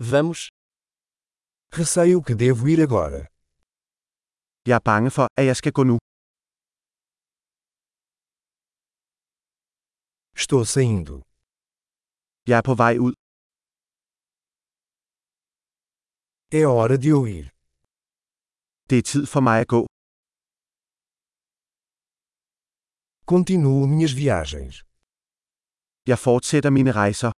Vamos. Receio que devo ir agora. Jeg er bange for, at jeg skal gå nu. Estou saindo. Jeg er på vej ud. É hora de eu ir. Det er tid for mig at gå. Continuo minhas viagens. Jeg fortsætter mine rejser.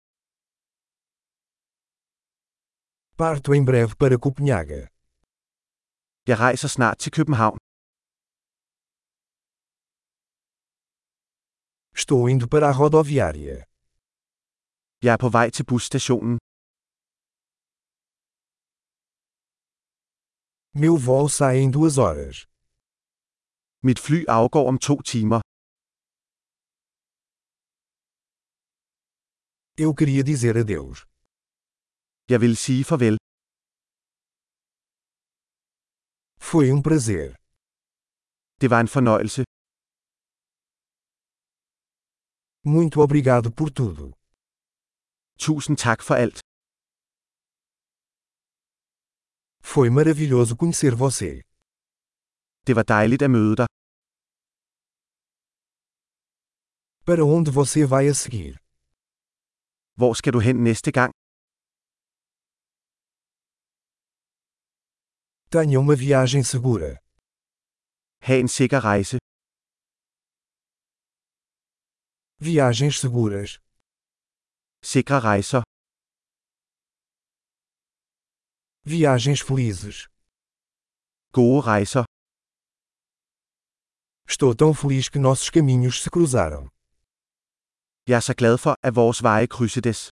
Parto em breve para Copenhaga. Jeg rejser snart til København. Estou indo para a rodoviária. Jeg er på vej til busstationen. Meu voo sai em duas horas. Mit fly afgår om to timer. Eu queria dizer adeus. Jeg vil sige farvel. Foi um prazer. Det var en fornøjelse. Muito obrigado por tudo. Tusind tak for alt. Foi maravilhoso conhecer você. Det var dejligt at møde dig. Para onde você vai a seguir? Hvor skal du hen næste gang? Tenha uma viagem segura. Ha' en sikker rejse. Viagens seguras. Sikre rejser. Viagens felizes. Gode rejser. Estou tão feliz que nossos caminhos se cruzaram. Jeg er så glad for, at vores veje krydsedes.